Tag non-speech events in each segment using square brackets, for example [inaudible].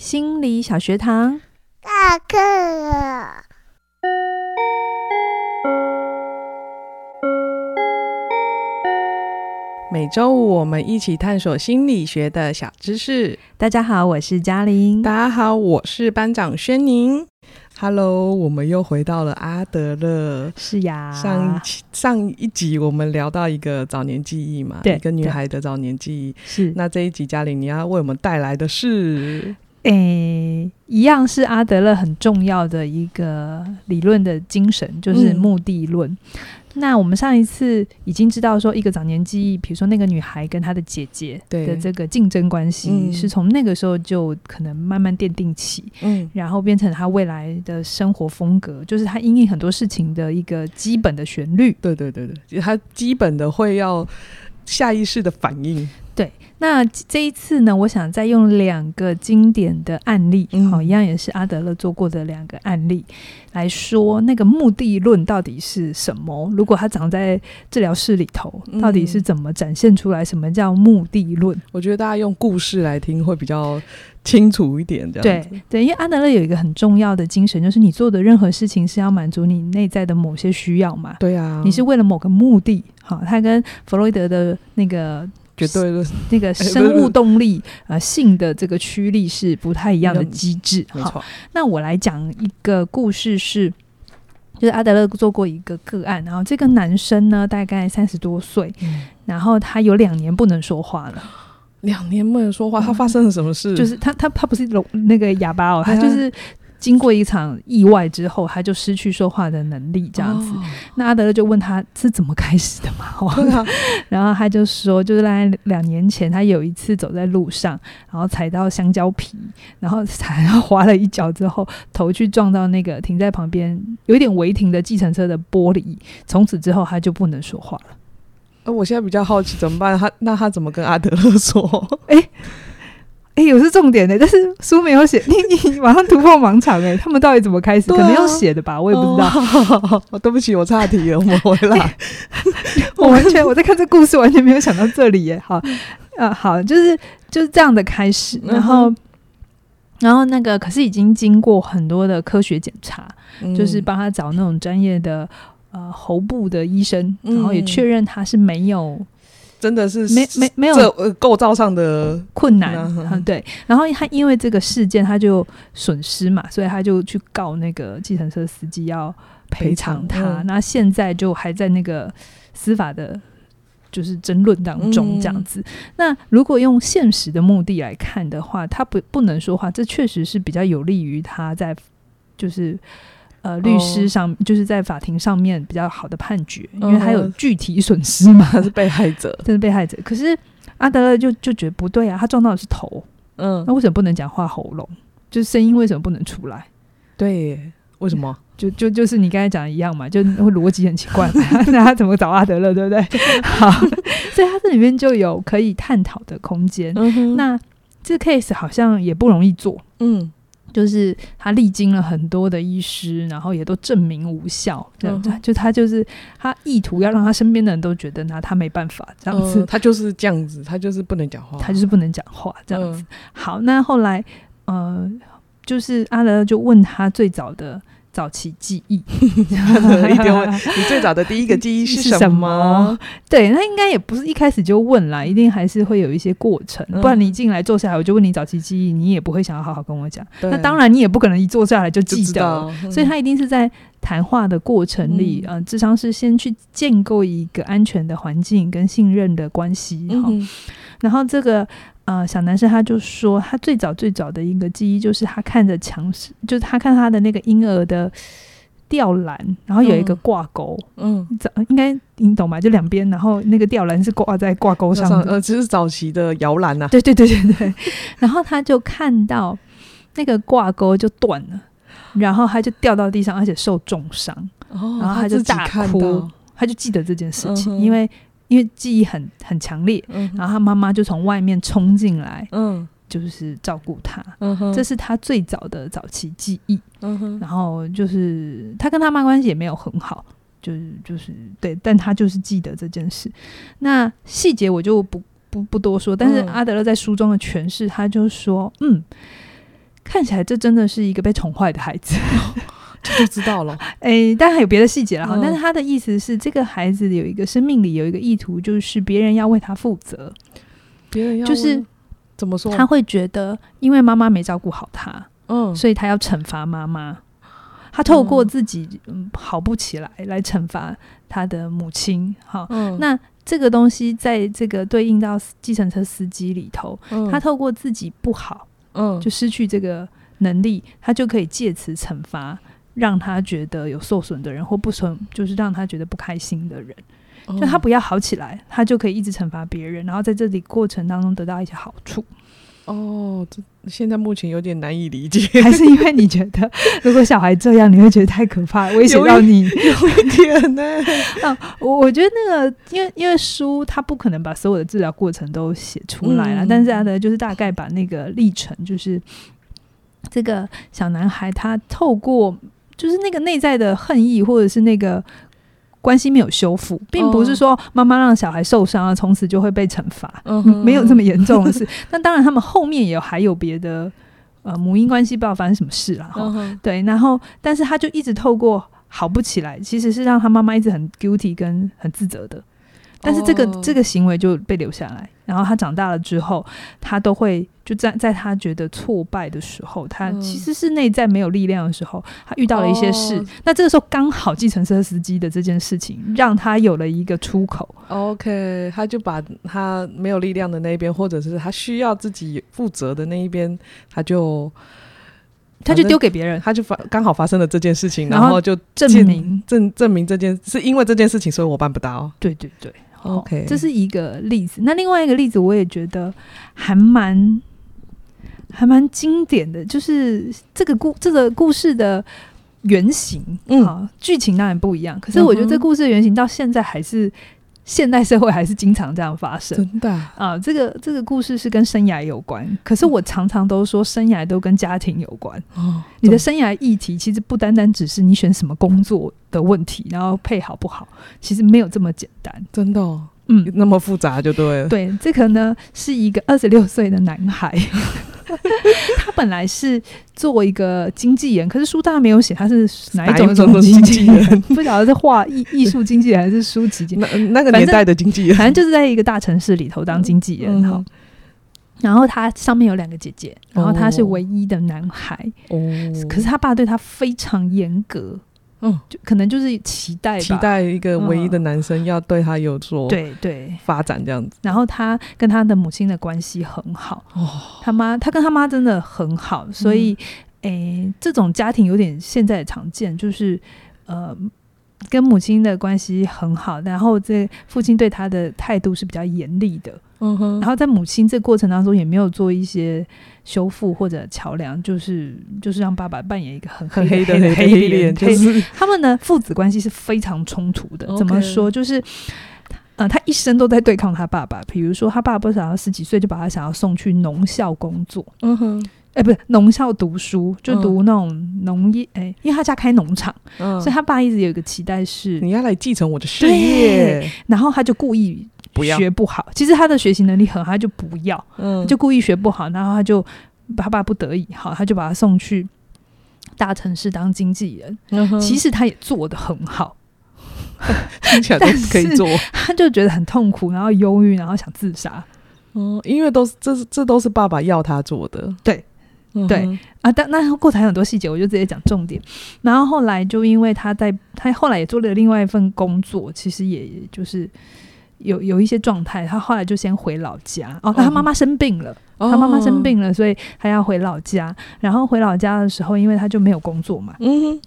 心理小学堂，下课了。每周五我们一起探索心理学的小知识。大家好，我是嘉玲。大家好，我是班长轩宁。Hello，我们又回到了阿德勒。是呀，上一期上一集我们聊到一个早年记忆嘛，对，一个女孩的早年记忆。是，那这一集嘉玲你要为我们带来的是？诶、欸，一样是阿德勒很重要的一个理论的精神，就是目的论。嗯、那我们上一次已经知道说，一个早年记忆，比如说那个女孩跟她的姐姐的这个竞争关系，嗯、是从那个时候就可能慢慢奠定起，嗯，然后变成她未来的生活风格，就是她因应很多事情的一个基本的旋律。对对对对，她基本的会要下意识的反应。对，那这一次呢，我想再用两个经典的案例，好、嗯哦，一样也是阿德勒做过的两个案例来说，那个目的论到底是什么？如果它长在治疗室里头，到底是怎么展现出来？什么叫目的论？我觉得大家用故事来听会比较清楚一点。这样对对，因为阿德勒有一个很重要的精神，就是你做的任何事情是要满足你内在的某些需要嘛。对啊，你是为了某个目的。好、哦，他跟弗洛伊德的那个。绝对的，那个生物动力啊、呃，性的这个驱力是不太一样的机制。没错，那我来讲一个故事是，就是阿德勒做过一个个案，然后这个男生呢，大概三十多岁，嗯、然后他有两年不能说话了，两年不能说话，他发生了什么事？嗯、就是他他他不是聋那个哑巴哦，他就是。经过一场意外之后，他就失去说话的能力，这样子。哦、那阿德勒就问他是怎么开始的嘛？啊、[laughs] 然后他就说，就是在两年前，他有一次走在路上，然后踩到香蕉皮，然后踩到滑了一脚之后，头去撞到那个停在旁边有一点违停的计程车的玻璃，从此之后他就不能说话了。呃，我现在比较好奇怎么办？他那他怎么跟阿德勒说？哎。哎，有是重点的，但是书没有写，你你马上突破盲场哎！他们到底怎么开始？啊、可能要写的吧，我也不知道。哦、[laughs] 对不起，我岔题了，我们回来。[laughs] 我完全我在看这故事，完全没有想到这里耶。好，啊，好，就是就是这样的开始，然后、嗯、然后那个可是已经经过很多的科学检查，嗯、就是帮他找那种专业的呃喉部的医生，然后也确认他是没有。真的是没没没有构造上的困难，嗯，对。然后他因为这个事件，他就损失嘛，所以他就去告那个计程车司机要赔偿他。嗯、那现在就还在那个司法的，就是争论当中这样子。嗯、那如果用现实的目的来看的话，他不不能说话，这确实是比较有利于他在就是。呃，律师上、哦、就是在法庭上面比较好的判决，因为他有具体损失嘛，他是被害者，[laughs] 这是被害者。可是阿德勒就就觉得不对啊，他撞到的是头，嗯，那为什么不能讲话喉咙？就是声音为什么不能出来？对，为什么？就就就是你刚才讲的一样嘛，就会逻辑很奇怪，[laughs] 那他怎么找阿德勒，对不对？[laughs] 好，所以他这里面就有可以探讨的空间。嗯、那这个 case 好像也不容易做，嗯。就是他历经了很多的医师，然后也都证明无效。嗯、就他就是他意图要让他身边的人都觉得他他没办法这样子、嗯，他就是这样子，他就是不能讲话，他就是不能讲话这样子。嗯、好，那后来呃，就是阿德勒就问他最早的。早期记忆，[laughs] 一定问你最早的第一个记忆 [laughs] 是什么？对，那应该也不是一开始就问啦，一定还是会有一些过程。嗯、不然你进来坐下来，我就问你早期记忆，你也不会想要好好跟我讲。那当然，你也不可能一坐下来就记得，嗯、所以他一定是在谈话的过程里，嗯、呃，咨商是先去建构一个安全的环境跟信任的关系，嗯、哼然后这个。呃，小男生他就说，他最早最早的一个记忆就是他看着墙，就是他看他的那个婴儿的吊篮，然后有一个挂钩，嗯，应该你懂吧？就两边，然后那个吊篮是挂在挂钩上的，呃，这是早期的摇篮呐。对对对对对。然后他就看到那个挂钩就断了，然后他就掉到地上，而且受重伤，哦、然后他就大哭，他就记得这件事情，嗯、因为。因为记忆很很强烈，嗯、然后他妈妈就从外面冲进来，嗯，就是照顾他，这是他最早的早期记忆，然后就是他跟他妈关系也没有很好，就是就是对，但他就是记得这件事。那细节我就不不不多说，但是阿德勒在书中的诠释，他就说，嗯，看起来这真的是一个被宠坏的孩子，[laughs] 这就知道了。[laughs] 哎，但还有别的细节了哈。嗯、但是他的意思是，这个孩子有一个生命里有一个意图，就是别人要为他负责。别人要就是怎么说？他会觉得，因为妈妈没照顾好他，嗯，所以他要惩罚妈妈。他透过自己嗯好不起来来惩罚他的母亲。好，嗯、那这个东西在这个对应到计程车司机里头，嗯、他透过自己不好，嗯，就失去这个能力，他就可以借此惩罚让他觉得有受损的人，或不损，就是让他觉得不开心的人。就他不要好起来，他就可以一直惩罚别人，然后在这里过程当中得到一些好处。哦，这现在目前有点难以理解，[laughs] 还是因为你觉得如果小孩这样，你会觉得太可怕，威胁到你？有一点呢。啊，[laughs] 我我觉得那个，因为因为书他不可能把所有的治疗过程都写出来了，嗯、但是他的就是大概把那个历程，就是这个小男孩他透过就是那个内在的恨意，或者是那个。关系没有修复，并不是说妈妈让小孩受伤了，从此就会被惩罚，没有这么严重的事。[laughs] 那当然，他们后面也有还有别的呃母婴关系，不知道发生什么事了哈。嗯、对，然后但是他就一直透过好不起来，其实是让他妈妈一直很 guilty 跟很自责的。但是这个、哦、这个行为就被留下来，然后他长大了之后，他都会就在在他觉得挫败的时候，他其实是内在没有力量的时候，他遇到了一些事。哦、那这个时候刚好计程车司机的这件事情，让他有了一个出口。OK，他就把他没有力量的那一边，或者是他需要自己负责的那一边，他就他就丢给别人，他就发刚好发生了这件事情，然后就证明证证明这件是因为这件事情，所以我办不到。对对对。OK，这是一个例子。那另外一个例子，我也觉得还蛮还蛮经典的，就是这个故这个故事的原型。嗯，好，剧情当然不一样，可是我觉得这故事的原型到现在还是。现代社会还是经常这样发生，真的啊！啊这个这个故事是跟生涯有关，可是我常常都说生涯都跟家庭有关。哦，你的生涯议题其实不单单只是你选什么工作的问题，然后配好不好，其实没有这么简单，真的哦。嗯，那么复杂就对了。对，这个呢是一个二十六岁的男孩，[laughs] 他本来是做一个经纪人，可是书大没有写他是哪一种种经纪人，[laughs] 不晓得是画艺艺术经纪人还是书籍经纪人。那那个年代的经纪人，反正就是在一个大城市里头当经纪人哈。嗯、然后他上面有两个姐姐，然后他是唯一的男孩。哦，可是他爸对他非常严格。嗯，就可能就是期待吧，期待一个唯一的男生要对他有所对对。发展这样子。然后他跟他的母亲的关系很好，哦，他妈他跟他妈真的很好，所以诶、嗯欸，这种家庭有点现在常见，就是呃，跟母亲的关系很好，然后这父亲对他的态度是比较严厉的。嗯哼，然后在母亲这过程当中也没有做一些修复或者桥梁，就是就是让爸爸扮演一个很黑的黑的黑脸，就是他们呢父子关系是非常冲突的。怎么说？就是呃，他一生都在对抗他爸爸。比如说，他爸爸不想要十几岁就把他想要送去农校工作，嗯哼，哎，不是农校读书，就读那种农业，哎，因为他家开农场，所以他爸一直有一个期待是你要来继承我的事业，然后他就故意。不要学不好，其实他的学习能力很好，他就不要，嗯，就故意学不好，然后他就他爸不得已，好，他就把他送去大城市当经纪人。嗯，其实他也做得很好，[laughs] 听起来都可以做，[laughs] 他就觉得很痛苦，然后忧郁，然后想自杀。嗯，因为都是这这都是爸爸要他做的，对，嗯、对啊，但那过程还有很多细节，我就直接讲重点。然后后来就因为他在他后来也做了另外一份工作，其实也就是。有有一些状态，他后来就先回老家哦。他妈妈生病了，哦、他妈妈生病了，所以他要回老家。然后回老家的时候，因为他就没有工作嘛，嗯，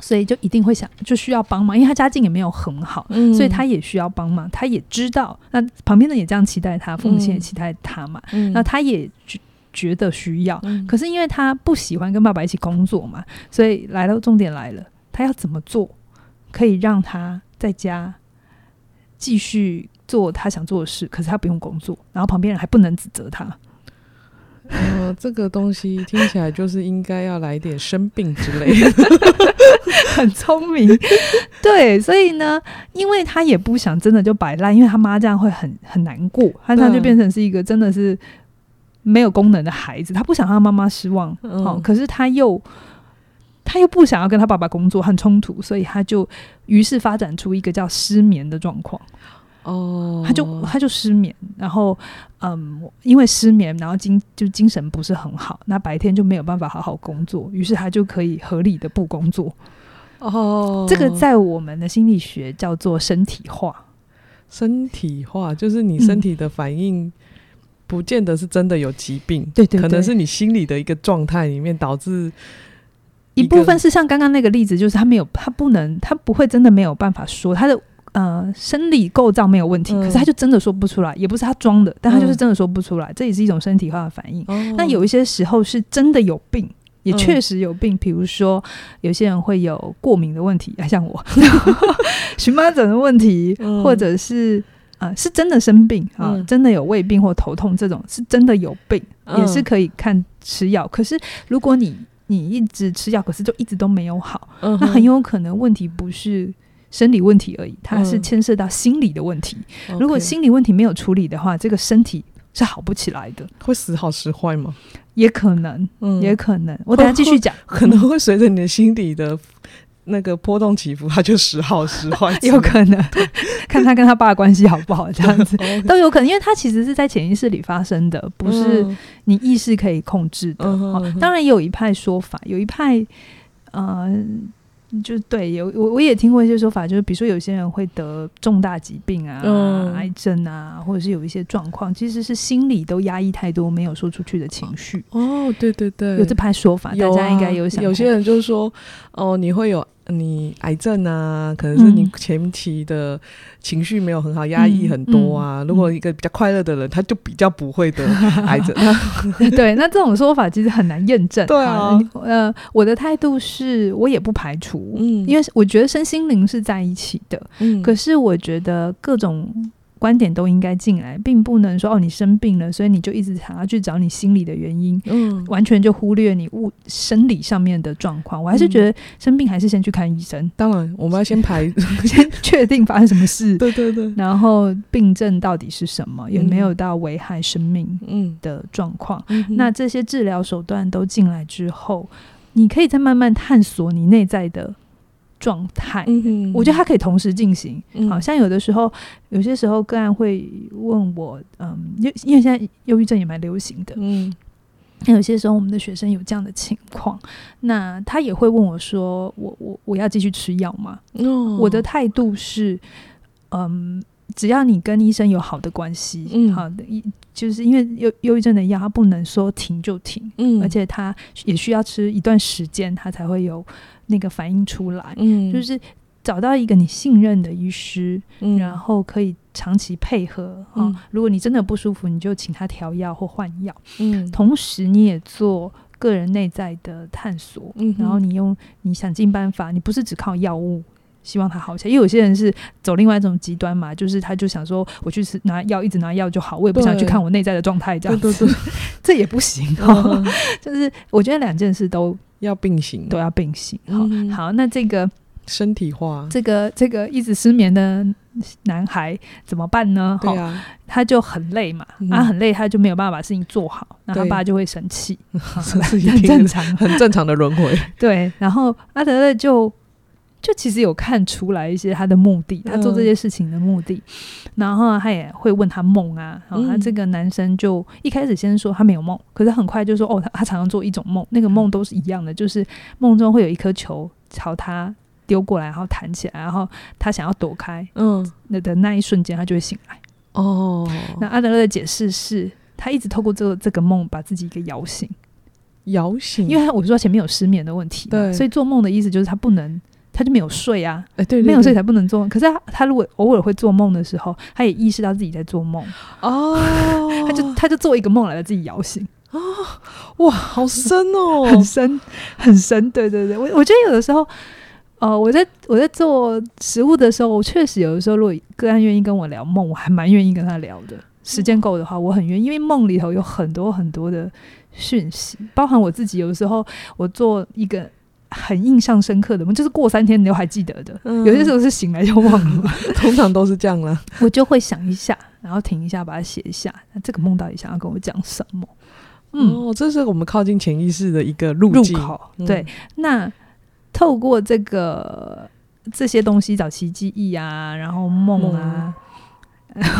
所以就一定会想，就需要帮忙，因为他家境也没有很好，嗯、所以他也需要帮忙。他也知道，那旁边的也这样期待他，父母亲也期待他嘛，嗯、那他也觉觉得需要。嗯、可是因为他不喜欢跟爸爸一起工作嘛，所以来到，重点来了，他要怎么做可以让他在家继续做他想做的事，可是他不用工作，然后旁边人还不能指责他。嗯、呃，这个东西听起来就是应该要来点生病之类的，[laughs] 很聪明。对，所以呢，因为他也不想真的就摆烂，因为他妈这样会很很难过，他他就变成是一个真的是没有功能的孩子，他不想让妈妈失望，嗯、哦，可是他又他又不想要跟他爸爸工作，很冲突，所以他就于是发展出一个叫失眠的状况。哦，他就他就失眠，然后嗯，因为失眠，然后精就精神不是很好，那白天就没有办法好好工作，于是他就可以合理的不工作。哦，这个在我们的心理学叫做身体化。身体化就是你身体的反应，不见得是真的有疾病，对对，可能是你心理的一个状态里面导致一部分是像刚刚那个例子，就是他没有，他不能，他不会真的没有办法说他的呃生理构造没有问题，可是他就真的说不出来，也不是他装的，但他就是真的说不出来，这也是一种身体化的反应。那有一些时候是真的有病。也确实有病，比如说有些人会有过敏的问题，像我 [laughs] 荨麻疹的问题，或者是啊、呃，是真的生病啊，真的有胃病或头痛这种，是真的有病，也是可以看吃药。可是如果你你一直吃药，可是就一直都没有好，那很有可能问题不是生理问题而已，它是牵涉到心理的问题。如果心理问题没有处理的话，这个身体是好不起来的，会时好时坏吗？也可能，嗯，也可能。我等下继续讲，[laughs] 可能会随着你的心理的那个波动起伏，它就时好时坏，[laughs] 有可能。[laughs] 看他跟他爸的关系好不好，这样子都有可能，因为他其实是在潜意识里发生的，不是你意识可以控制的。当然，也有一派说法，有一派，呃。就对，有我我也听过一些说法，就是比如说有些人会得重大疾病啊、嗯、癌症啊，或者是有一些状况，其实是心里都压抑太多，没有说出去的情绪。哦，对对对，有这派说法，大家应该有想。有些人就是说，哦，你会有。你癌症啊，可能是你前期的情绪没有很好，压、嗯、抑很多啊。如果一个比较快乐的人，他就比较不会得 [laughs] 癌症。[laughs] 对，那这种说法其实很难验证。对啊，呃，我的态度是我也不排除，嗯，因为我觉得身心灵是在一起的。嗯，可是我觉得各种。观点都应该进来，并不能说哦，你生病了，所以你就一直想要去找你心理的原因，嗯，完全就忽略你物生理上面的状况。我还是觉得生病还是先去看医生。当然，我们要先排，[laughs] 先确定发生什么事。[laughs] 对对对。然后病症到底是什么？有没有到危害生命嗯的状况？嗯、那这些治疗手段都进来之后，你可以再慢慢探索你内在的。状态，嗯、我觉得它可以同时进行。嗯、好像有的时候，有些时候个案会问我，嗯，因因为现在忧郁症也蛮流行的，嗯，那有些时候我们的学生有这样的情况，那他也会问我说，我我我要继续吃药吗？哦、我的态度是，嗯，只要你跟医生有好的关系，嗯，好的，一就是因为忧忧郁症的药，它不能说停就停，嗯，而且它也需要吃一段时间，它才会有。那个反应出来，嗯，就是找到一个你信任的医师，嗯，然后可以长期配合，嗯，哦，如果你真的不舒服，你就请他调药或换药，嗯，同时你也做个人内在的探索，嗯，然后你用你想尽办法，你不是只靠药物希望他好起来，因为有些人是走另外一种极端嘛，就是他就想说我去吃拿药，一直拿药就好，我也不想去看我内在的状态，这样子，对对对，[laughs] 这也不行，哦，[laughs] 就是我觉得两件事都。要并行，都要并行。好，嗯、好，那这个身体化，这个这个一直失眠的男孩怎么办呢？对啊，他就很累嘛，他、嗯啊、很累，他就没有办法把事情做好，那他爸就会生气，[laughs] 很正常，很正常的轮回。对，然后阿德勒就。就其实有看出来一些他的目的，他做这些事情的目的，嗯、然后他也会问他梦啊，然后他这个男生就一开始先说他没有梦，可是很快就说哦，他他常常做一种梦，那个梦都是一样的，就是梦中会有一颗球朝他丢过来，然后弹起来，然后他想要躲开，嗯，那的那一瞬间他就会醒来。哦，那阿德勒的解释是他一直透过这个这个梦把自己给摇醒，摇醒，因为他我说前面有失眠的问题，对，所以做梦的意思就是他不能。他就没有睡啊，欸、对对对，没有睡才不能做梦。可是他，他如果偶尔会做梦的时候，他也意识到自己在做梦哦，[laughs] 他就他就做一个梦来把自己摇醒啊、哦，哇，好深哦，[laughs] 很深很深。对对对，我我觉得有的时候，呃，我在我在做食物的时候，我确实有的时候，如果个案愿意跟我聊梦，我还蛮愿意跟他聊的。时间够的话，我很愿意，因为梦里头有很多很多的讯息，包含我自己。有的时候，我做一个。很印象深刻的梦，就是过三天你都还记得的。嗯、有些时候是醒来就忘了，[laughs] [laughs] 通常都是这样了。我就会想一下，然后停一下，把它写一下。那这个梦到底想要跟我讲什么？嗯，哦，这是我们靠近潜意识的一个路入口。对，嗯、那透过这个这些东西，找奇记忆啊，然后梦啊，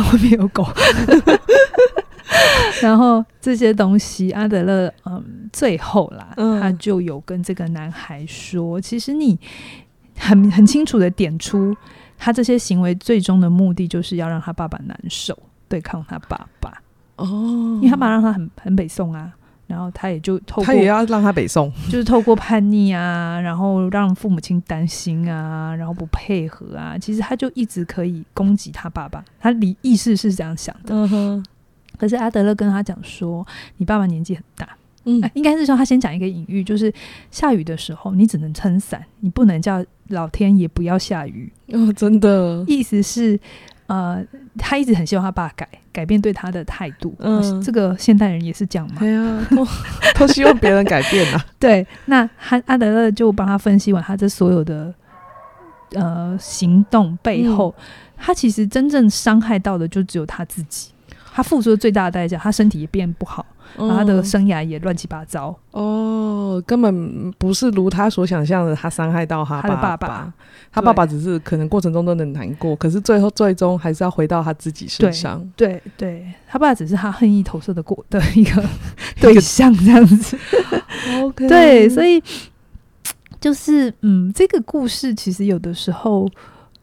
后面 [laughs] 有狗，[laughs] 然后这些东西，阿德勒，嗯，最后啦，嗯、他就有跟这个男孩说，其实你很很清楚的点出，他这些行为最终的目的就是要让他爸爸难受，对抗他爸爸。哦，因为他爸让他很很北宋啊，然后他也就透过他也要让他北宋，[laughs] 就是透过叛逆啊，然后让父母亲担心啊，然后不配合啊，其实他就一直可以攻击他爸爸，他理意识是这样想的。嗯哼，可是阿德勒跟他讲说，你爸爸年纪很大，嗯，应该是说他先讲一个隐喻，就是下雨的时候你只能撑伞，你不能叫老天爷不要下雨。哦，真的，意思是。呃，他一直很希望他爸改改变对他的态度。嗯，这个现代人也是这样嘛？对啊，都 [laughs] 都希望别人改变啊。[laughs] 对，那他阿德勒就帮他分析完他这所有的呃行动背后，嗯、他其实真正伤害到的就只有他自己。他付出的最大的代价，他身体也变不好，嗯、然后他的生涯也乱七八糟。哦，根本不是如他所想象的，他伤害到他爸爸。他的爸爸，他爸爸只是可能过程中都能难过，可是最后最终还是要回到他自己身上。对对，对，他爸爸只是他恨意投射的过的一个 [laughs] 对象，这样子。[laughs] OK，对，所以就是嗯，这个故事其实有的时候，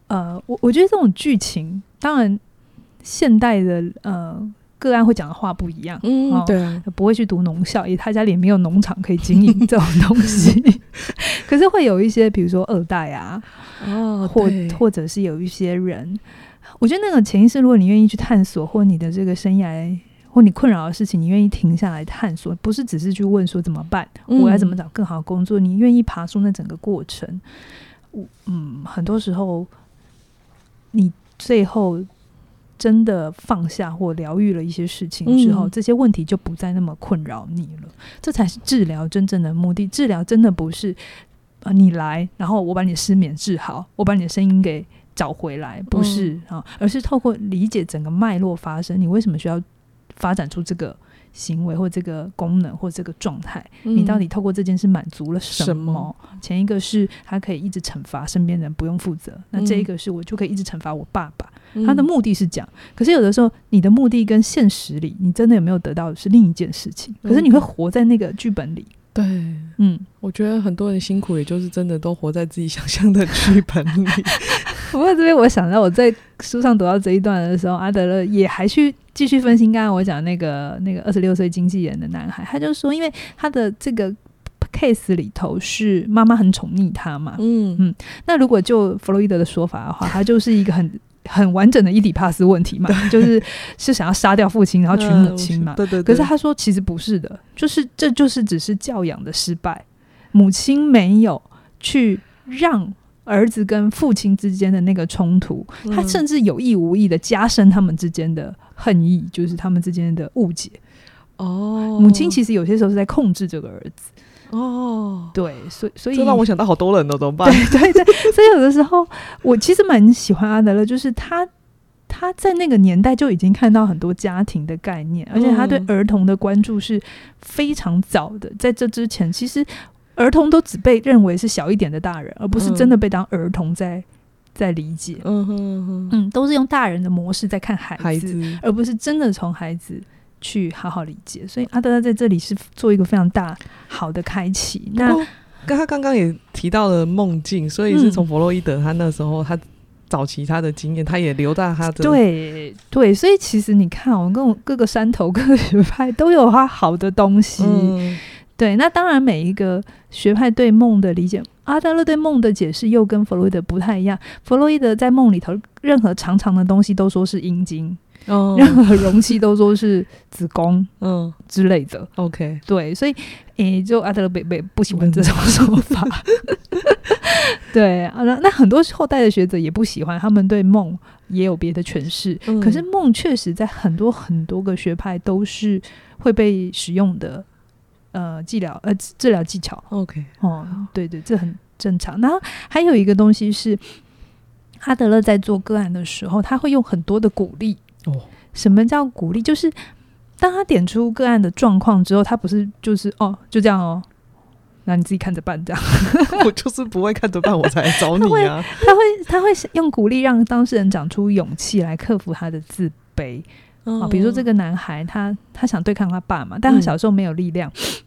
呃，我我觉得这种剧情当然。现代的呃个案会讲的话不一样，嗯，哦、对、啊，不会去读农校，因为他家里也没有农场可以经营这种东西。[laughs] 可是会有一些，比如说二代啊，哦，或或者是有一些人，我觉得那个潜意识，如果你愿意去探索，或你的这个生涯或你困扰的事情，你愿意停下来探索，不是只是去问说怎么办，嗯、我要怎么找更好的工作，你愿意爬出那整个过程，嗯，很多时候你最后。真的放下或疗愈了一些事情之后，嗯、这些问题就不再那么困扰你了。这才是治疗真正的目的。治疗真的不是啊、呃，你来，然后我把你失眠治好，我把你的声音给找回来，不是啊、嗯，而是透过理解整个脉络发生，你为什么需要发展出这个行为或这个功能或这个状态？嗯、你到底透过这件事满足了什么？什么前一个是他可以一直惩罚身边人不用负责，那这一个是我就可以一直惩罚我爸爸。他的目的是讲，可是有的时候你的目的跟现实里，你真的有没有得到的是另一件事情。可是你会活在那个剧本里。对，嗯，我觉得很多人辛苦，也就是真的都活在自己想象的剧本里。[laughs] 不过这边我想到我在书上读到这一段的时候，阿德勒也还去继续分析刚刚我讲那个那个二十六岁经纪人的男孩，他就说，因为他的这个 case 里头是妈妈很宠溺他嘛，嗯嗯，那如果就弗洛伊德的说法的话，他就是一个很。很完整的伊底帕斯问题嘛，就是是想要杀掉父亲，然后娶母亲嘛。对对。可是他说其实不是的，就是这就是只是教养的失败，母亲没有去让儿子跟父亲之间的那个冲突，他甚至有意无意的加深他们之间的恨意，就是他们之间的误解。哦，母亲其实有些时候是在控制这个儿子。哦，对，所以所以这让我想到好多人哦，怎么办？对对对，所以有的时候我其实蛮喜欢阿德勒，就是他他在那个年代就已经看到很多家庭的概念，而且他对儿童的关注是非常早的。在这之前，其实儿童都只被认为是小一点的大人，而不是真的被当儿童在在理解。嗯哼哼，嗯，都是用大人的模式在看孩子，孩子而不是真的从孩子。去好好理解，所以阿德勒在这里是做一个非常大好的开启。那跟他刚刚也提到了梦境，所以是从弗洛伊德他那时候他早期他的经验，他也留在他的对对，所以其实你看，我们跟我各个山头各个学派都有他好的东西。嗯、对，那当然每一个学派对梦的理解，阿德勒对梦的解释又跟弗洛伊德不太一样。弗洛伊德在梦里头，任何长长的东西都说是阴茎。哦，任何容器都说是子宫，嗯之类的。OK，对，所以诶、欸，就阿德勒贝贝不喜欢这种说法。[laughs] 对啊，那那很多后代的学者也不喜欢，他们对梦也有别的诠释。嗯、可是梦确实在很多很多个学派都是会被使用的，呃，治疗呃治疗技巧。OK，哦，对对，这很正常。然后还有一个东西是，阿德勒在做个案的时候，他会用很多的鼓励。哦，什么叫鼓励？就是当他点出个案的状况之后，他不是就是哦，就这样哦，那你自己看着办这样。[laughs] 我就是不会看着办，我才来找你啊。他会他会，用鼓励让当事人长出勇气来克服他的自卑。哦，比如说这个男孩他，他他想对抗他爸嘛，但他小时候没有力量。嗯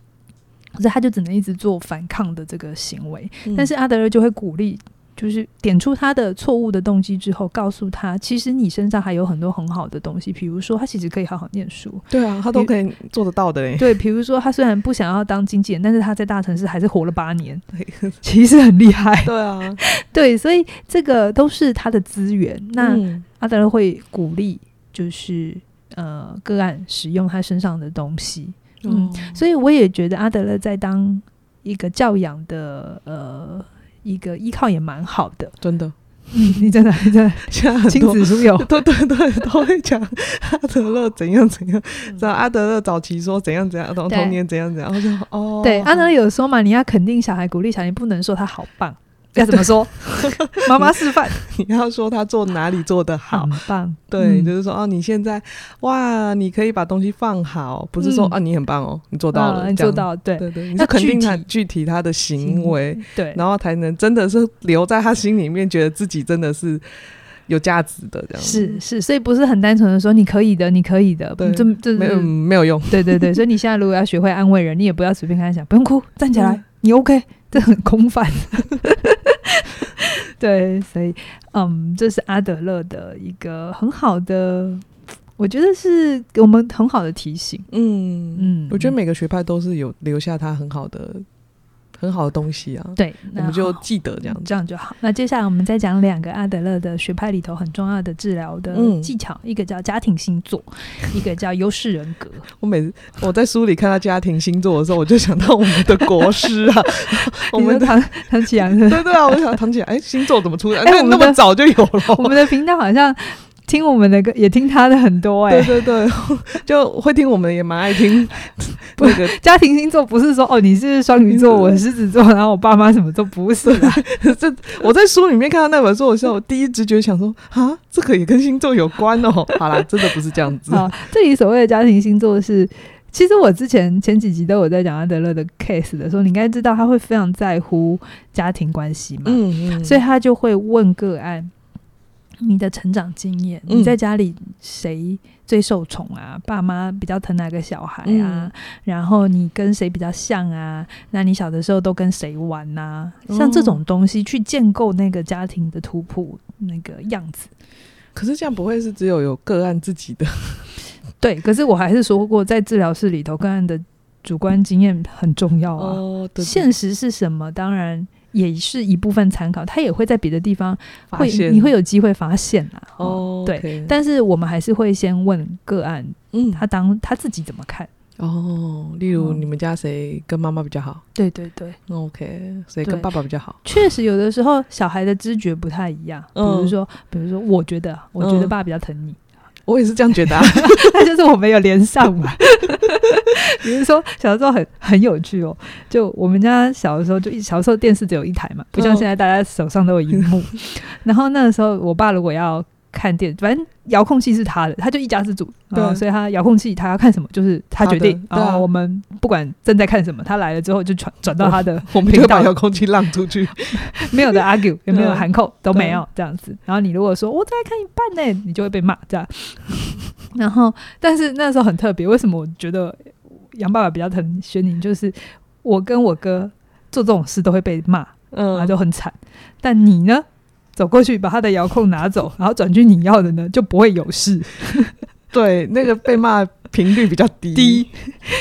可是他就只能一直做反抗的这个行为，嗯、但是阿德勒就会鼓励，就是点出他的错误的动机之后，告诉他，其实你身上还有很多很好的东西，比如说他其实可以好好念书，对啊，他都可以做得到的嘞。对，比如说他虽然不想要当经纪人，但是他在大城市还是活了八年，[laughs] 其实很厉害。对啊，[laughs] 对，所以这个都是他的资源。那阿德勒会鼓励，就是呃个案使用他身上的东西。嗯，所以我也觉得阿德勒在当一个教养的呃一个依靠也蛮好的，真的。嗯，你真的真的，[laughs] 现在亲子书友，对对对，都会讲阿德勒 [laughs] 怎样怎样。知道阿德勒早期说怎样怎样，童童年怎样怎样。我就哦，对，阿德勒有说嘛，你要肯定小孩，鼓励小孩，不能说他好棒。要怎么说？[laughs] 妈妈示范，你要说他做哪里做得好，很棒。对，嗯、就是说哦，你现在哇，你可以把东西放好，不是说、嗯、啊，你很棒哦，你做到了，啊、你做到，对对对，你是肯定他具体他的行为，对，然后才能真的是留在他心里面，觉得自己真的是有价值的这样。是是，所以不是很单纯的说你可以的，你可以的，对，这这没有没有用。对对对，所以你现在如果要学会安慰人，你也不要随便跟他讲，不用哭，站起来，嗯、你 OK，这很空泛。[laughs] 对，所以，嗯，这是阿德勒的一个很好的，我觉得是给我们很好的提醒。嗯嗯，我觉得每个学派都是有留下他很好的。很好的东西啊，对，我们就记得这样，这样就好。那接下来我们再讲两个阿德勒的学派里头很重要的治疗的技巧，嗯、一个叫家庭星座，[laughs] 一个叫优势人格。我每次我在书里看到家庭星座的时候，我就想到我们的国师啊，[laughs] 我们唐唐启阳，[laughs] 对对啊，我想唐启阳，哎，星座怎么出来？哎、欸，那么早就有了。我们的频道好像。听我们的歌，也听他的很多哎、欸，对对对，[laughs] 就会听我们也蛮爱听。不，家庭星座不是说哦，你是双鱼座，我是狮子座，然后我爸妈什么都不是 [laughs] 啊。这我在书里面看到那本书的时候，我 [laughs] 第一直觉想说啊，这个也跟星座有关哦。好啦，真的不是这样子。好，这里所谓的家庭星座是，其实我之前前几集都有在讲阿德勒的 case 的时候，你应该知道他会非常在乎家庭关系嘛，嗯嗯，所以他就会问个案。你的成长经验，你在家里谁最受宠啊？嗯、爸妈比较疼哪个小孩啊？嗯、然后你跟谁比较像啊？那你小的时候都跟谁玩呐、像这种东西去建构那个家庭的图谱那个样子。可是这样不会是只有有个案自己的？[laughs] 对，可是我还是说过，在治疗室里头，个案的主观经验很重要啊。哦、对对，现实是什么？当然。也是一部分参考，他也会在别的地方会，现你会有机会发现啊。哦，对但是我们还是会先问个案，嗯，他当他自己怎么看？哦，例如你们家谁跟妈妈比较好？对对对，OK，谁跟爸爸比较好？确实有的时候小孩的知觉不太一样，比如说，嗯、比如说，我觉得，我觉得爸比较疼你。我也是这样觉得啊，那 [laughs] 就是我没有连上嘛。[laughs] 比如说小时候很很有趣哦，就我们家小的时候就一小时候电视只有一台嘛，不像现在大家手上都有荧幕。[laughs] 然后那个时候我爸如果要看电，反正遥控器是他的，他就一家之主，对，所以他遥控器他要看什么就是他决定。然后我们不管正在看什么，他来了之后就转转到他的，[laughs] 我们就把遥控器让出去，没有的 argue 也没有含扣都没有这样子。然后你如果说我再看一半呢，你就会被骂这样。然后，但是那时候很特别，为什么我觉得杨爸爸比较疼轩宁？就是我跟我哥做这种事都会被骂，嗯，然后就很惨。但你呢？走过去把他的遥控拿走，然后转去你要的呢，就不会有事。[laughs] 对，那个被骂频率比较低，[laughs] 低，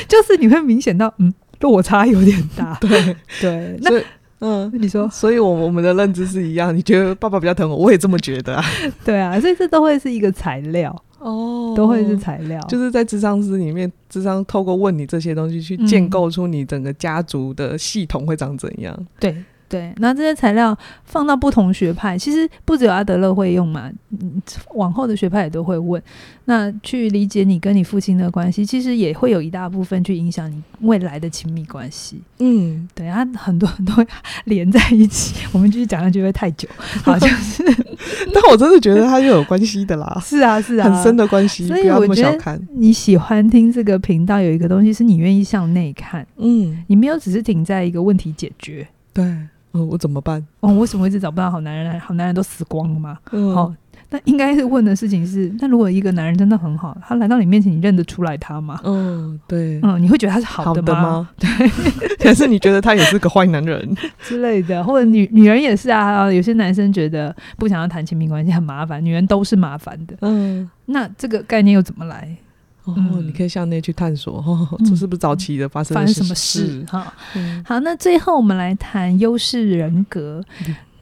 就是你会明显到，嗯，落差有点大。[laughs] 对对，那嗯，你说，所以我我们的认知是一样。你觉得爸爸比较疼我，我也这么觉得啊。对啊，所以这都会是一个材料哦，都会是材料，就是在智商师里面，智商透过问你这些东西，去建构出你整个家族的系统会长怎样。对。对，那这些材料放到不同学派，其实不只有阿德勒会用嘛，嗯，往后的学派也都会问。那去理解你跟你父亲的关系，其实也会有一大部分去影响你未来的亲密关系。嗯，对，啊很多很多连在一起，[laughs] 我们继续讲下去会太久。好，就是，[laughs] 但我真的觉得他又有关系的啦。是啊，是啊，很深的关系。所以我觉得你喜欢听这个频道，有一个东西是你愿意向内看。嗯，你没有只是停在一个问题解决。对。嗯，我怎么办？哦，为什么一直找不到好男人？好男人都死光了吗？嗯，好，那应该是问的事情是：那如果一个男人真的很好，他来到你面前，你认得出来他吗？嗯，对，嗯，你会觉得他是好的吗？的吗 [laughs] 对，[laughs] 可是你觉得他也是个坏男人 [laughs] 之类的，或者女女人也是啊。有些男生觉得不想要谈亲密关系很麻烦，女人都是麻烦的。嗯，那这个概念又怎么来？哦，嗯、你可以向内去探索，哦，这是不是早期的发生发生什么事？哈，好，那最后我们来谈优势人格。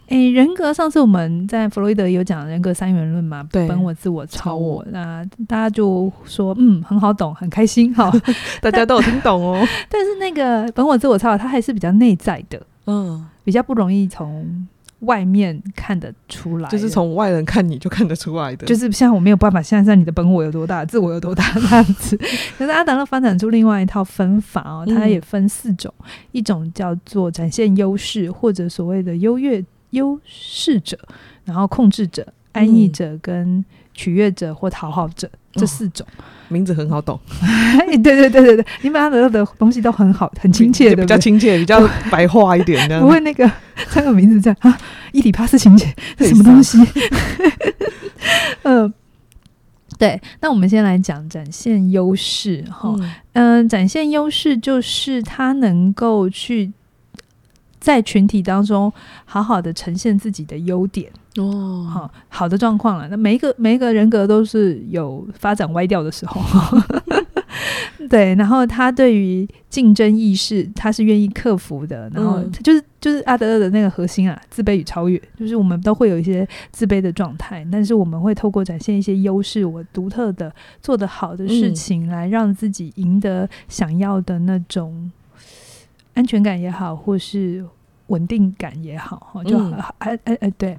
诶、欸，人格上次我们在弗洛伊德有讲人格三元论嘛？对，本我、自我、超我。那大家就说，嗯，很好懂，很开心，哈，[laughs] 大家都有听懂哦。[laughs] 但是那个本我、自我、超我，它还是比较内在的，嗯，比较不容易从。外面看得出来，就是从外人看你就看得出来的，就是像我没有办法现在你的本我有多大，[laughs] 自我有多大这样子。可是阿达勒发展出另外一套分法哦，它也分四种，嗯、一种叫做展现优势或者所谓的优越优势者，然后控制者、安逸者跟取悦者或讨好者。这四种、哦、名字很好懂，[laughs] 对对对对对，你们阿德勒的东西都很好，很亲切的，比较亲切，比较白话一点不会那个 [laughs] 三个名字这样啊，伊底帕斯情节什么东西？[laughs] 嗯、呃，对，那我们先来讲展现优势哈，嗯、呃，展现优势就是他能够去在群体当中好好的呈现自己的优点。哦，好好的状况了。那每一个每一个人格都是有发展歪掉的时候，[laughs] 对。然后他对于竞争意识，他是愿意克服的。然后就是就是阿德勒的那个核心啊，自卑与超越，就是我们都会有一些自卑的状态，但是我们会透过展现一些优势，我独特的做得好的事情，来让自己赢得想要的那种安全感也好，或是稳定感也好，哈，就哎哎哎，对。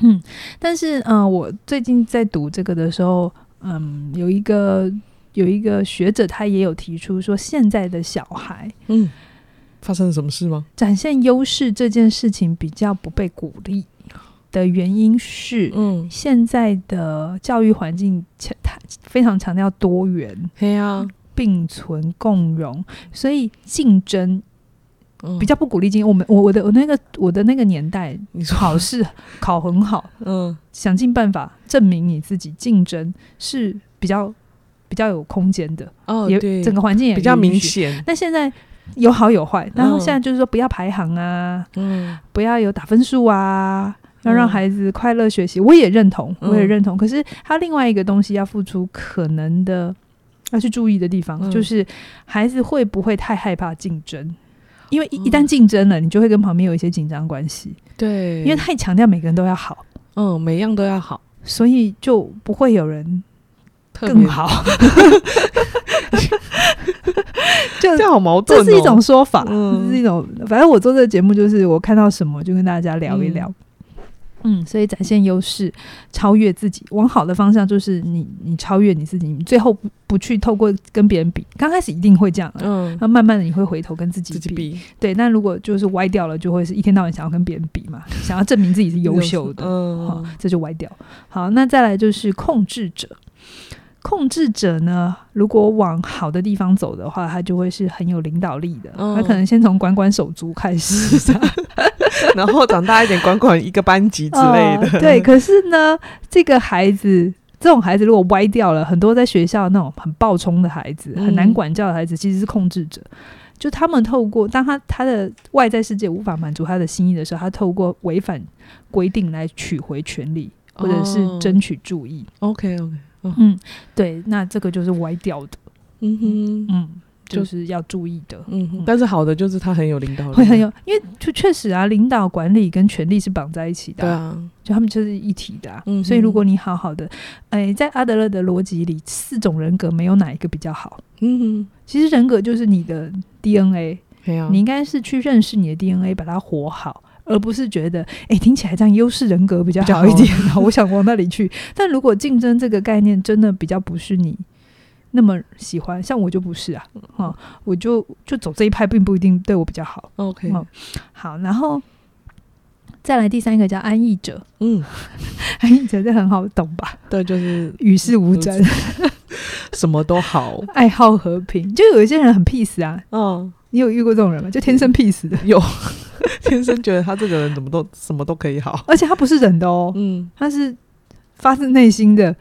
嗯，但是嗯、呃，我最近在读这个的时候，嗯，有一个有一个学者，他也有提出说，现在的小孩，嗯，发生了什么事吗？展现优势这件事情比较不被鼓励的原因是，嗯，现在的教育环境强，非常强调多元，对啊，并存共荣，所以竞争。比较不鼓励竞争。我们我我的我那个我的那个年代，你考试考很好，嗯，想尽办法证明你自己，竞争是比较比较有空间的哦。也对，整个环境也比较明显。那现在有好有坏，然后现在就是说不要排行啊，嗯，不要有打分数啊，要让孩子快乐学习。我也认同，我也认同。可是他另外一个东西要付出可能的要去注意的地方，就是孩子会不会太害怕竞争。因为一一旦竞争了，你就会跟旁边有一些紧张关系。对，因为太强调每个人都要好，嗯，每样都要好，所以就不会有人更好。[laughs] 就这样好矛盾哦，这是一种说法，这是一种。反正我做这个节目，就是我看到什么就跟大家聊一聊。嗯，所以展现优势，超越自己，往好的方向就是你，你超越你自己，你最后不不去透过跟别人比，刚开始一定会这样，嗯，那慢慢的你会回头跟自己比，自己比对。那如果就是歪掉了，就会是一天到晚想要跟别人比嘛，想要证明自己是优秀的，嗯，好，这就歪掉。好，那再来就是控制者。控制者呢，如果往好的地方走的话，他就会是很有领导力的。嗯、他可能先从管管手足开始，[laughs] 然后长大一点，管管一个班级之类的。哦、[laughs] 对，可是呢，这个孩子，这种孩子如果歪掉了，很多在学校那种很暴冲的孩子，很难管教的孩子，其实是控制者。嗯、就他们透过当他他的外在世界无法满足他的心意的时候，他透过违反规定来取回权利，或者是争取注意。哦、OK OK。嗯，对，那这个就是歪掉的，嗯哼，嗯，就是要注意的，嗯哼。但是好的就是他很有领导力，会很有，因为就确实啊，领导管理跟权力是绑在一起的，对啊，就他们就是一体的，嗯。所以如果你好好的，哎，在阿德勒的逻辑里，四种人格没有哪一个比较好，嗯哼。其实人格就是你的 DNA，你应该是去认识你的 DNA，把它活好，而不是觉得哎、欸，听起来这样优势人格比较好一点，[laughs] 然后我想往那里去。但如果竞争这个概念真的比较不是你那么喜欢，像我就不是啊，哈，我就就走这一派，并不一定对我比较好。OK，好，然后。再来第三个叫安逸者，嗯，[laughs] 安逸者这很好懂吧？对，就是与世无争，[laughs] 什么都好，爱好和平。就有一些人很 peace 啊，嗯，你有遇过这种人吗？就天生 peace 的，有，[laughs] 天生觉得他这个人怎么都什么都可以好，而且他不是人的哦，嗯，他是发自内心的。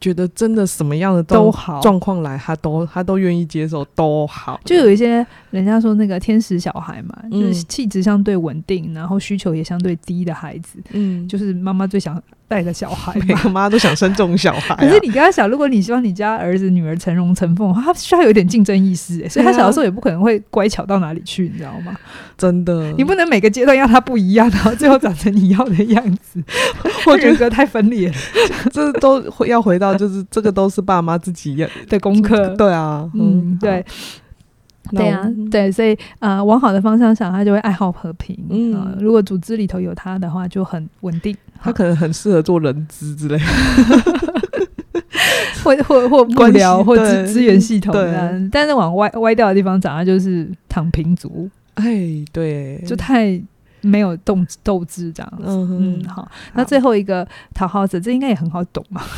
觉得真的什么样的都好状况来，他都他都愿意接受，都好。就有一些人家说那个天使小孩嘛，嗯、就是气质相对稳定，然后需求也相对低的孩子，嗯，就是妈妈最想带个小孩，[laughs] 每个妈都想生这种小孩、啊。可是你跟他想，如果你希望你家儿子女儿成龙成凤，他需要有点竞争意识，所以他小的时候也不可能会乖巧到哪里去，你知道吗？真的，你不能每个阶段要他不一样，然后最后长成你要的样子，[laughs] 我觉得太分裂了。[laughs] 这都要回到，就是这个都是爸妈自己的功课。对啊，嗯，对，对啊，对，所以呃，往好的方向想，他就会爱好和平。嗯，如果组织里头有他的话，就很稳定。他可能很适合做人资之类的，[laughs] 或或或官僚或资资源系统的。但是往歪歪掉的地方长，他就是躺平族。哎，对，就太没有斗斗志这样子。嗯嗯，好。那最后一个讨好者，这应该也很好懂嘛。[laughs]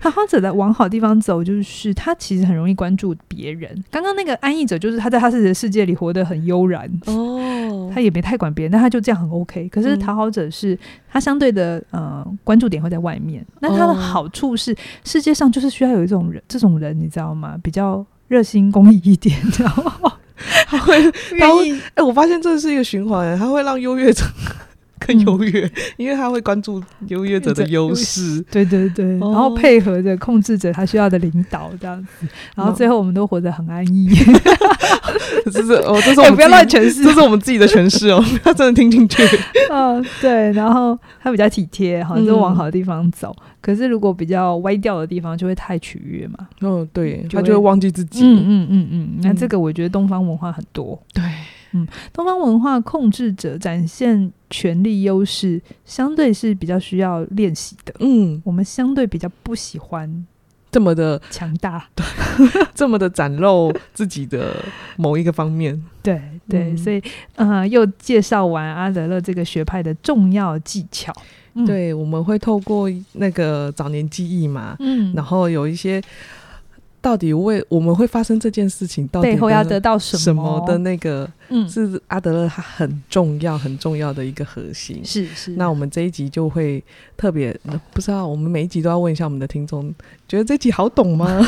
讨好者的往好地方走，就是他其实很容易关注别人。刚刚那个安逸者，就是他在他自己的世界里活得很悠然哦，他也没太管别人，但他就这样很 OK。可是讨好者是他相对的呃关注点会在外面。那他的好处是，世界上就是需要有一种人，这种人你知道吗？比较热心公益一点，知道吗？他会，他会，哎、欸，我发现这是一个循环，他会让优越者更优越，嗯、因为他会关注优越者的优势，对对对，哦、然后配合着控制着他需要的领导这样子，然后最后我们都活得很安逸。[laughs] 这是哦，这是我们、欸、不要乱诠释，这是我们自己的诠释哦，不要真的听进去。[laughs] 嗯、呃，对，然后他比较体贴，好像就往好的地方走。嗯、可是如果比较歪掉的地方，就会太取悦嘛。哦，对，就他就会忘记自己。嗯嗯嗯嗯，那这个我觉得东方文化很多。对，嗯，东方文化控制者展现权力优势，相对是比较需要练习的。嗯，我们相对比较不喜欢。这么的强大，对，这么的展露自己的某一个方面，对对，嗯、所以呃，又介绍完阿德勒这个学派的重要技巧，嗯、对，我们会透过那个早年记忆嘛，嗯，然后有一些。到底为我们会发生这件事情，到底背后要得到什么，什么的那个，嗯，是阿德勒他很重要、很重要的一个核心。是是。那我们这一集就会特别，不知道我们每一集都要问一下我们的听众，觉得这集好懂吗？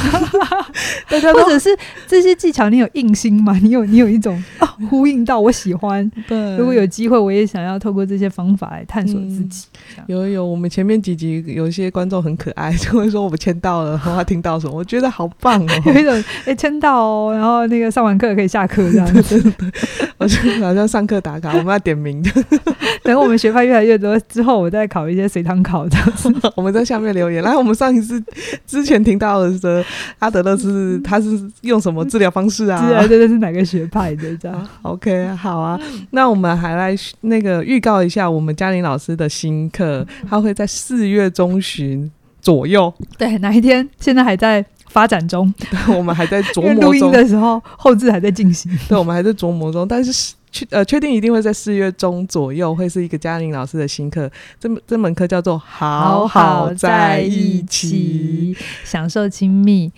[laughs] 大家或者是这些技巧，你有印心吗？你有你有一种啊 [laughs] 呼应到我喜欢。对。如果有机会，我也想要透过这些方法来探索自己。嗯、有有，我们前面几集有一些观众很可爱，就会说我们签到了，然后他听到什么，我觉得好。棒哦，[laughs] 有一种哎，签、欸、到哦，然后那个上完课可以下课这样子，[laughs] 我就好像上课打卡，我们要点名的。[laughs] 等我们学派越来越多之后，我再考一些随堂考这样子。[laughs] 我们在下面留言。来，我们上一次之前听到的是阿德勒是他是用什么治疗方式啊？对对对，是哪个学派的这样？OK，好啊。那我们还来那个预告一下，我们嘉玲老师的新课，他会在四月中旬左右。对，哪一天？现在还在。发展中，我们还在琢 [laughs] 磨中。录音的时候，后置还在进行。[laughs] 对，我们还在琢磨中，但是确呃确定一定会在四月中左右会是一个嘉玲老师的新课。这这门课叫做“好好在一起，享受亲密”。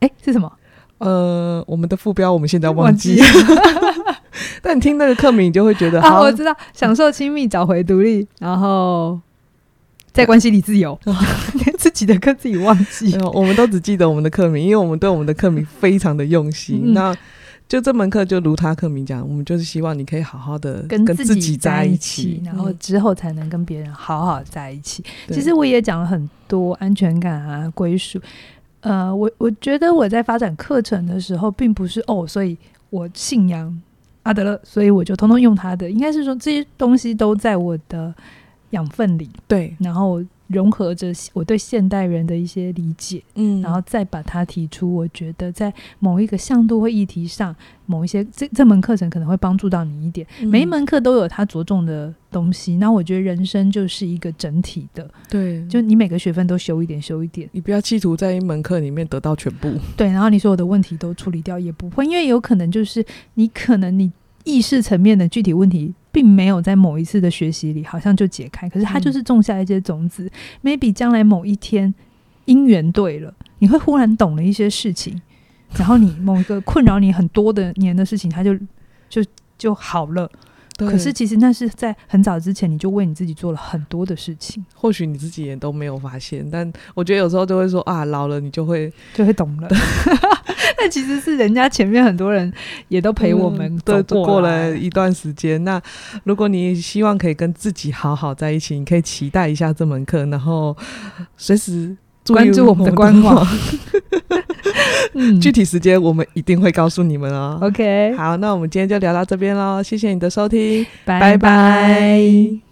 哎，是什么？呃，我们的副标我们现在忘记了。[laughs] 但你听那个课名，你就会觉得啊，我知道，享受亲密，找回独立，然后。在关系里自由，连自己的课自己忘记。[laughs] 我们都只记得我们的课名，因为我们对我们的课名非常的用心。嗯、那就这门课就如他课名讲，我们就是希望你可以好好的跟自己在一起，然后之后才能跟别人好好在一起。嗯、其实我也讲了很多安全感啊、归属。呃，我我觉得我在发展课程的时候，并不是哦，所以我信仰阿德勒，所以我就通通用他的。应该是说这些东西都在我的养分里，对，然后融合着我对现代人的一些理解，嗯，然后再把它提出。我觉得在某一个向度或议题上，某一些这这门课程可能会帮助到你一点。嗯、每一门课都有它着重的东西。那我觉得人生就是一个整体的，对，就你每个学分都修一点，修一点。你不要企图在一门课里面得到全部。对，然后你所有的问题都处理掉也不会，因为有可能就是你可能你意识层面的具体问题。并没有在某一次的学习里好像就解开，可是它就是种下一些种子。嗯、maybe 将来某一天因缘对了，你会忽然懂了一些事情，然后你某一个困扰你很多的年的事情，它就就就好了。可是其实那是在很早之前，你就为你自己做了很多的事情。或许你自己也都没有发现，但我觉得有时候就会说啊，老了你就会就会懂了。那 [laughs] 其实是人家前面很多人也都陪我们走过，了一段时间。那如果你希望可以跟自己好好在一起，你可以期待一下这门课，然后随时关注我们的官网。[laughs] 嗯，具体时间我们一定会告诉你们哦。OK，好，那我们今天就聊到这边喽，谢谢你的收听，拜拜。